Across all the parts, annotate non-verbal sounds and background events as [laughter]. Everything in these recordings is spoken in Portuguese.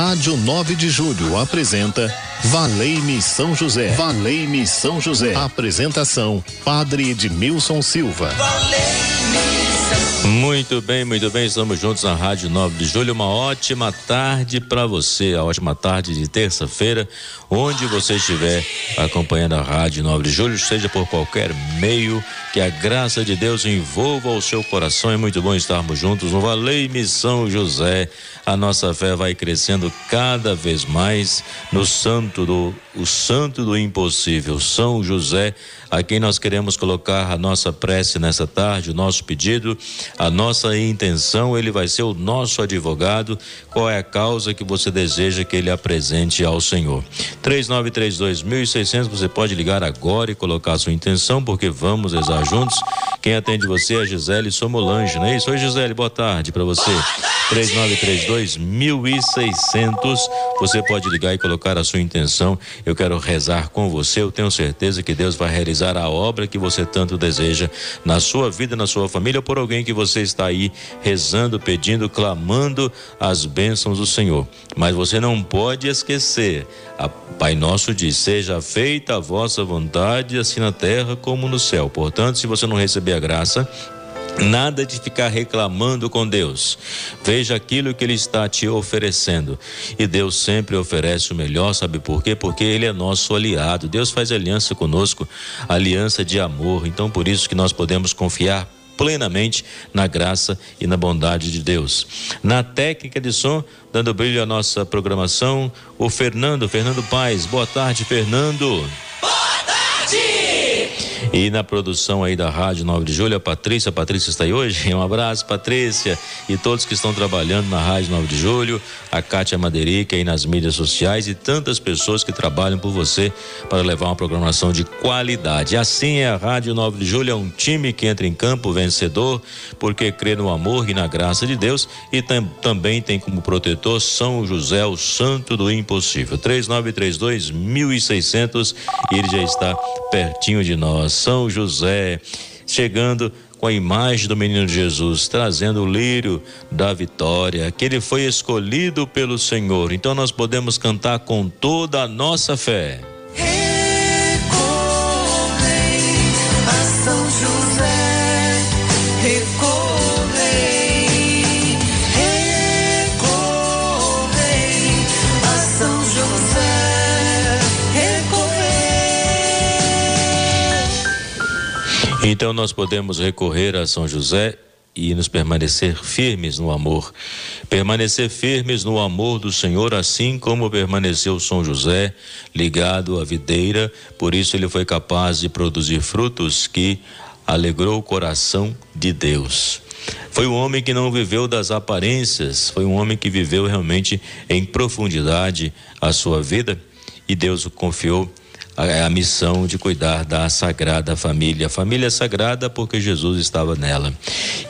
Rádio 9 de Julho apresenta Valei-me São José. Valei-me São José. Apresentação: Padre Edmilson Silva. Muito bem, muito bem, estamos juntos na Rádio 9 de Julho. Uma ótima tarde para você, a ótima tarde de terça-feira, onde você estiver acompanhando a Rádio 9 de Julho, seja por qualquer meio, que a graça de Deus envolva o seu coração. É muito bom estarmos juntos no Valei-me São José. A nossa fé vai crescendo cada vez mais no santo do o santo do impossível, São José, a quem nós queremos colocar a nossa prece nessa tarde, o nosso pedido, a nossa intenção, ele vai ser o nosso advogado. Qual é a causa que você deseja que ele apresente ao Senhor? 3932.600, você pode ligar agora e colocar a sua intenção, porque vamos rezar juntos. Quem atende você é Gisele Somolange, não é isso? Oi, Gisele, boa tarde para você. 3932.600, você pode ligar e colocar a sua intenção eu quero rezar com você. Eu tenho certeza que Deus vai realizar a obra que você tanto deseja na sua vida, na sua família, ou por alguém que você está aí rezando, pedindo, clamando as bênçãos do Senhor. Mas você não pode esquecer. A Pai Nosso diz: Seja feita a vossa vontade, assim na terra como no céu. Portanto, se você não receber a graça, Nada de ficar reclamando com Deus. Veja aquilo que Ele está te oferecendo. E Deus sempre oferece o melhor, sabe por quê? Porque Ele é nosso aliado. Deus faz aliança conosco, aliança de amor. Então, por isso que nós podemos confiar plenamente na graça e na bondade de Deus. Na técnica de som, dando brilho à nossa programação, o Fernando, Fernando Paz. Boa tarde, Fernando. E na produção aí da Rádio 9 de Julho, a Patrícia. A Patrícia está aí hoje? [laughs] Um abraço, Patrícia. E todos que estão trabalhando na Rádio 9 de Julho, a Kátia Maderica aí nas mídias sociais e tantas pessoas que trabalham por você para levar uma programação de qualidade. Assim é a Rádio 9 de Julho, é um time que entra em campo vencedor, porque crê no amor e na graça de Deus e tam, também tem como protetor São José, o santo do impossível. 3932 1600 e ele já está pertinho de nós. São José, chegando com a imagem do menino Jesus, trazendo o lírio da vitória, que ele foi escolhido pelo Senhor. Então nós podemos cantar com toda a nossa fé. Então nós podemos recorrer a São José e nos permanecer firmes no amor. Permanecer firmes no amor do Senhor, assim como permaneceu São José, ligado à videira, por isso ele foi capaz de produzir frutos que alegrou o coração de Deus. Foi um homem que não viveu das aparências, foi um homem que viveu realmente em profundidade a sua vida e Deus o confiou a, a missão de cuidar da sagrada família. A família é sagrada porque Jesus estava nela.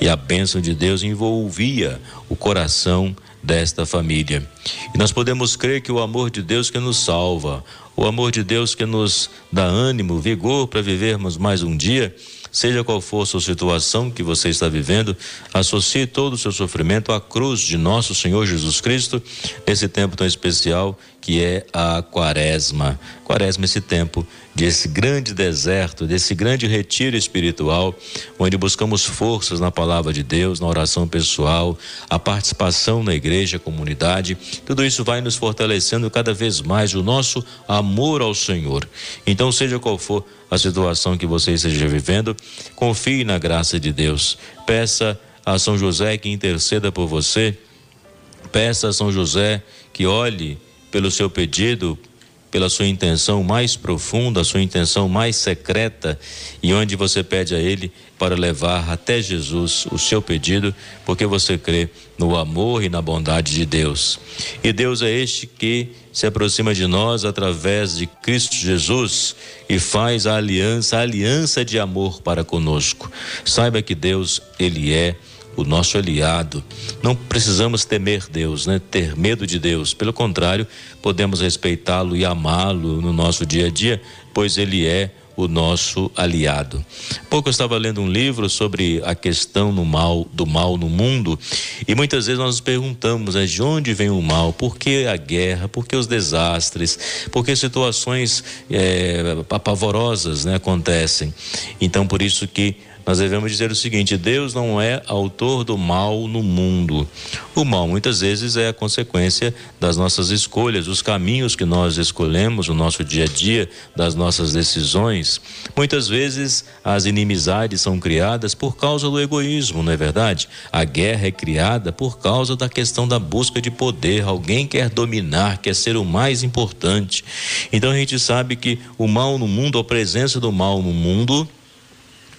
E a bênção de Deus envolvia o coração desta família. E nós podemos crer que o amor de Deus que nos salva, o amor de Deus que nos dá ânimo, vigor para vivermos mais um dia, Seja qual for a sua situação que você está vivendo, associe todo o seu sofrimento à cruz de nosso Senhor Jesus Cristo, nesse tempo tão especial que é a quaresma. Quaresma, esse tempo desse grande deserto, desse grande retiro espiritual, onde buscamos forças na palavra de Deus, na oração pessoal, a participação na igreja, comunidade, tudo isso vai nos fortalecendo cada vez mais o nosso amor ao Senhor. Então, seja qual for a situação que você esteja vivendo, confie na graça de Deus. Peça a São José que interceda por você. Peça a São José que olhe pelo seu pedido, pela sua intenção mais profunda, a sua intenção mais secreta, e onde você pede a Ele para levar até Jesus o seu pedido, porque você crê no amor e na bondade de Deus. E Deus é este que se aproxima de nós através de Cristo Jesus e faz a aliança, a aliança de amor para conosco. Saiba que Deus, Ele é o nosso aliado. Não precisamos temer Deus, né? Ter medo de Deus. Pelo contrário, podemos respeitá-lo e amá-lo no nosso dia a dia, pois ele é o nosso aliado. Pouco eu estava lendo um livro sobre a questão no mal, do mal no mundo e muitas vezes nós nos perguntamos né, de onde vem o mal, por que a guerra, por que os desastres, por que situações é, apavorosas né, acontecem. Então, por isso que nós devemos dizer o seguinte: Deus não é autor do mal no mundo. O mal muitas vezes é a consequência das nossas escolhas, os caminhos que nós escolhemos no nosso dia a dia, das nossas decisões. Muitas vezes as inimizades são criadas por causa do egoísmo, não é verdade? A guerra é criada por causa da questão da busca de poder. Alguém quer dominar, quer ser o mais importante. Então a gente sabe que o mal no mundo, a presença do mal no mundo,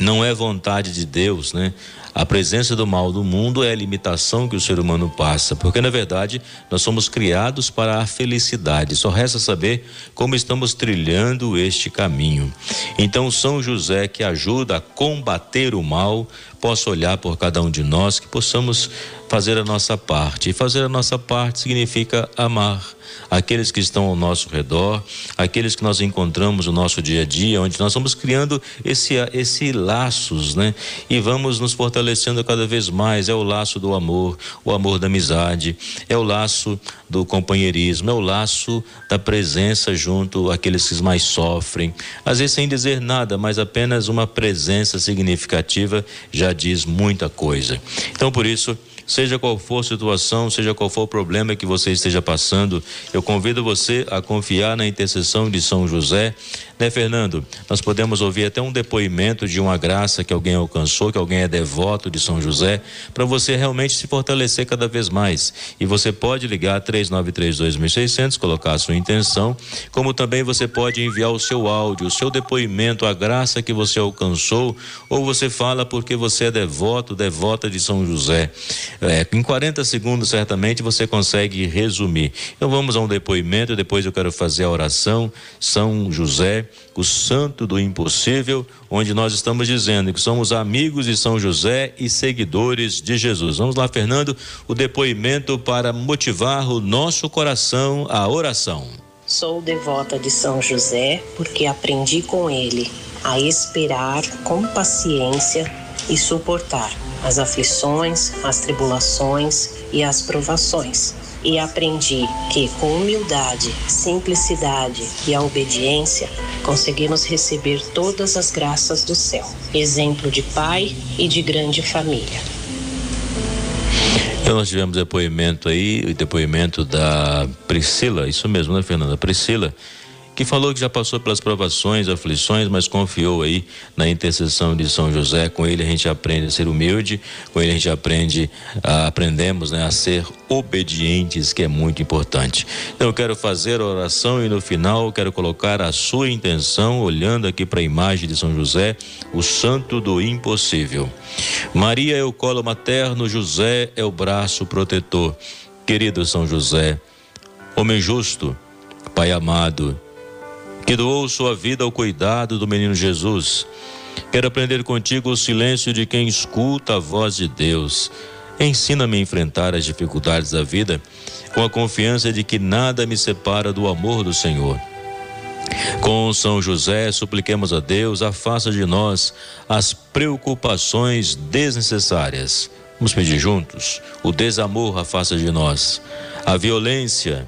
não é vontade de Deus, né? A presença do mal do mundo é a limitação que o ser humano passa, porque na verdade nós somos criados para a felicidade. Só resta saber como estamos trilhando este caminho. Então, São José, que ajuda a combater o mal, possa olhar por cada um de nós, que possamos fazer a nossa parte. E fazer a nossa parte significa amar aqueles que estão ao nosso redor, aqueles que nós encontramos no nosso dia a dia, onde nós vamos criando esse, esse laços, né? E vamos nos fortalecendo cada vez mais. É o laço do amor, o amor da amizade, é o laço do companheirismo, é o laço da presença junto àqueles que mais sofrem. Às vezes sem dizer nada, mas apenas uma presença significativa já diz muita coisa. Então, por isso, Seja qual for a situação, seja qual for o problema que você esteja passando, eu convido você a confiar na intercessão de São José. Né, Fernando? Nós podemos ouvir até um depoimento de uma graça que alguém alcançou, que alguém é devoto de São José, para você realmente se fortalecer cada vez mais. E você pode ligar 3932.600, colocar a sua intenção, como também você pode enviar o seu áudio, o seu depoimento, a graça que você alcançou, ou você fala porque você é devoto, devota de São José. É, em 40 segundos, certamente, você consegue resumir. Então vamos a um depoimento, depois eu quero fazer a oração. São José, o santo do impossível, onde nós estamos dizendo que somos amigos de São José e seguidores de Jesus. Vamos lá, Fernando, o depoimento para motivar o nosso coração à oração. Sou devota de São José porque aprendi com ele a esperar com paciência e suportar as aflições, as tribulações e as provações. E aprendi que, com humildade, simplicidade e a obediência, conseguimos receber todas as graças do céu. Exemplo de pai e de grande família. Então nós tivemos depoimento aí, o depoimento da Priscila, isso mesmo, né, Fernanda? Priscila que falou que já passou pelas provações, aflições, mas confiou aí na intercessão de São José. Com ele a gente aprende a ser humilde, com ele a gente aprende, a, aprendemos né, a ser obedientes, que é muito importante. Então eu quero fazer a oração e no final quero colocar a sua intenção, olhando aqui para a imagem de São José, o santo do impossível. Maria é o colo materno, José é o braço protetor. Querido São José, homem justo, Pai amado, que doou sua vida ao cuidado do menino Jesus. Quero aprender contigo o silêncio de quem escuta a voz de Deus. Ensina-me a enfrentar as dificuldades da vida com a confiança de que nada me separa do amor do Senhor. Com São José, supliquemos a Deus, afasta de nós as preocupações desnecessárias. Vamos pedir juntos? O desamor afasta de nós. A violência,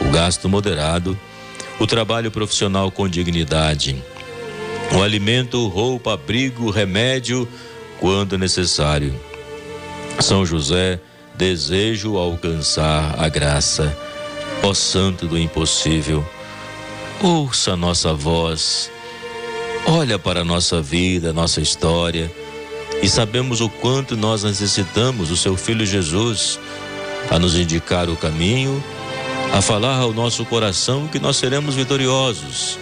o gasto moderado, o trabalho profissional com dignidade, o alimento, roupa, abrigo, remédio, quando necessário. São José, desejo alcançar a graça. Ó Santo do impossível, ouça nossa voz, olha para a nossa vida, nossa história, e sabemos o quanto nós necessitamos do seu Filho Jesus a nos indicar o caminho a falar ao nosso coração que nós seremos vitoriosos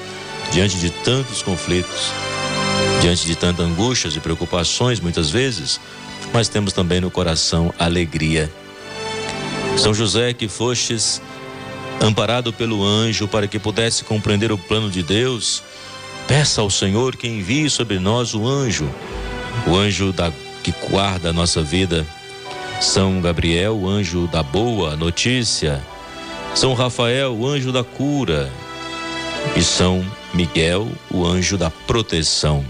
diante de tantos conflitos. diante de tantas angústias e preocupações, muitas vezes, mas temos também no coração alegria. São José, que fostes amparado pelo anjo para que pudesse compreender o plano de Deus, peça ao Senhor que envie sobre nós o anjo, o anjo da, que guarda a nossa vida. São Gabriel, o anjo da boa notícia. São Rafael, o anjo da cura. E São Miguel, o anjo da proteção.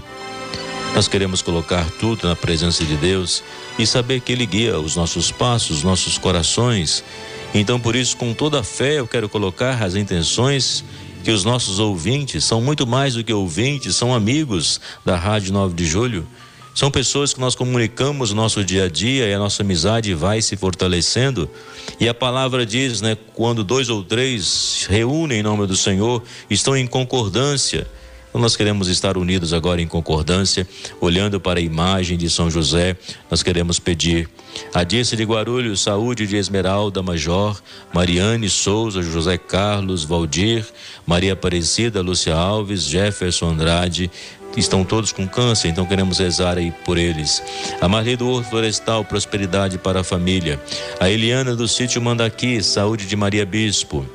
Nós queremos colocar tudo na presença de Deus e saber que Ele guia os nossos passos, nossos corações. Então, por isso, com toda a fé, eu quero colocar as intenções que os nossos ouvintes são muito mais do que ouvintes, são amigos da Rádio 9 de Julho. São pessoas que nós comunicamos nosso dia a dia e a nossa amizade vai se fortalecendo. E a palavra diz, né, quando dois ou três reúnem em nome do Senhor, estão em concordância. Então nós queremos estar unidos agora em concordância, olhando para a imagem de São José. Nós queremos pedir a Dirce de Guarulhos, saúde de Esmeralda Major, Mariane Souza, José Carlos, Valdir, Maria Aparecida, Lúcia Alves, Jefferson Andrade, estão todos com câncer, então queremos rezar aí por eles. A Marli do Horto Florestal, prosperidade para a família. A Eliana do sítio Mandaqui, saúde de Maria Bispo.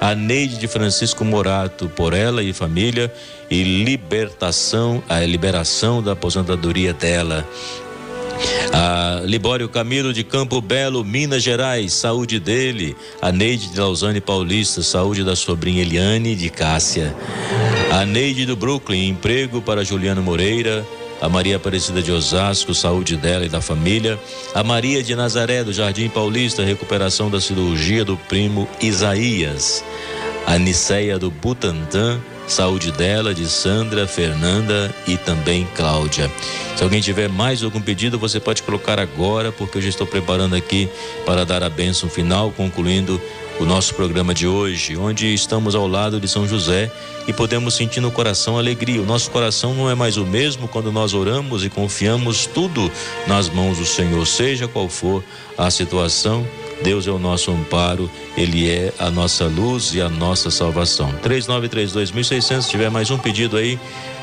A Neide de Francisco Morato, por ela e família e libertação, a liberação da aposentadoria dela. A Libório Camilo de Campo Belo, Minas Gerais, saúde dele. A Neide de Lausanne Paulista, saúde da sobrinha Eliane de Cássia. A Neide do Brooklyn, emprego para Juliano Moreira. A Maria Aparecida de Osasco, saúde dela e da família. A Maria de Nazaré, do Jardim Paulista, recuperação da cirurgia do primo Isaías. A Niceia do Butantã, Saúde dela, de Sandra, Fernanda e também Cláudia. Se alguém tiver mais algum pedido, você pode colocar agora, porque eu já estou preparando aqui para dar a bênção final, concluindo o nosso programa de hoje, onde estamos ao lado de São José e podemos sentir no coração alegria. O nosso coração não é mais o mesmo quando nós oramos e confiamos tudo nas mãos do Senhor, seja qual for a situação Deus é o nosso amparo, Ele é a nossa luz e a nossa salvação. 3932.600, se tiver mais um pedido aí,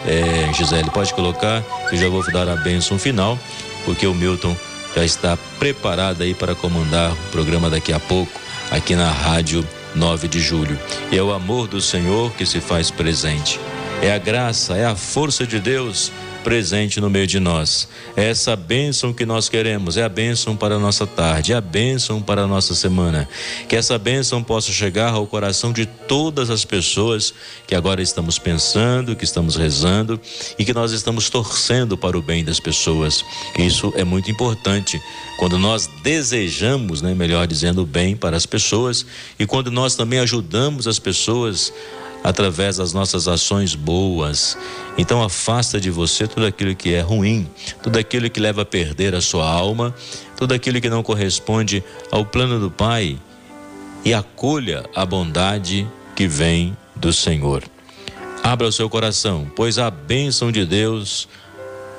é, Gisele, pode colocar, que eu já vou dar a bênção final, porque o Milton já está preparado aí para comandar o programa daqui a pouco, aqui na Rádio 9 de Julho. E é o amor do Senhor que se faz presente. É a graça, é a força de Deus presente no meio de nós. É essa bênção que nós queremos, é a bênção para a nossa tarde, é a bênção para a nossa semana. Que essa bênção possa chegar ao coração de todas as pessoas que agora estamos pensando, que estamos rezando e que nós estamos torcendo para o bem das pessoas. Isso é muito importante quando nós desejamos, né, melhor dizendo, o bem para as pessoas e quando nós também ajudamos as pessoas através das nossas ações boas. Então afasta de você tudo aquilo que é ruim, tudo aquilo que leva a perder a sua alma, tudo aquilo que não corresponde ao plano do Pai e acolha a bondade que vem do Senhor. Abra o seu coração, pois a bênção de Deus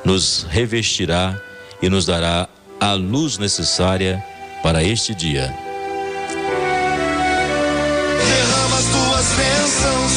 nos revestirá e nos dará a luz necessária para este dia.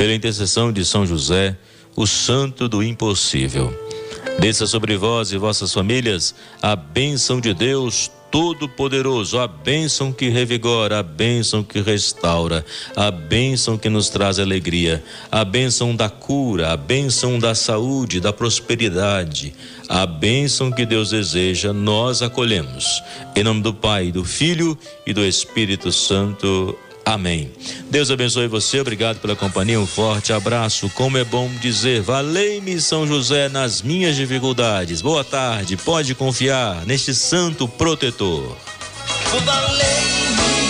Pela intercessão de São José, o Santo do Impossível. Desça sobre vós e vossas famílias a bênção de Deus Todo-Poderoso, a bênção que revigora, a bênção que restaura, a bênção que nos traz alegria, a bênção da cura, a bênção da saúde, da prosperidade, a bênção que Deus deseja, nós acolhemos. Em nome do Pai, do Filho e do Espírito Santo. Amém. Deus abençoe você, obrigado pela companhia, um forte abraço. Como é bom dizer, valei-me São José nas minhas dificuldades. Boa tarde, pode confiar neste santo protetor. Valei-me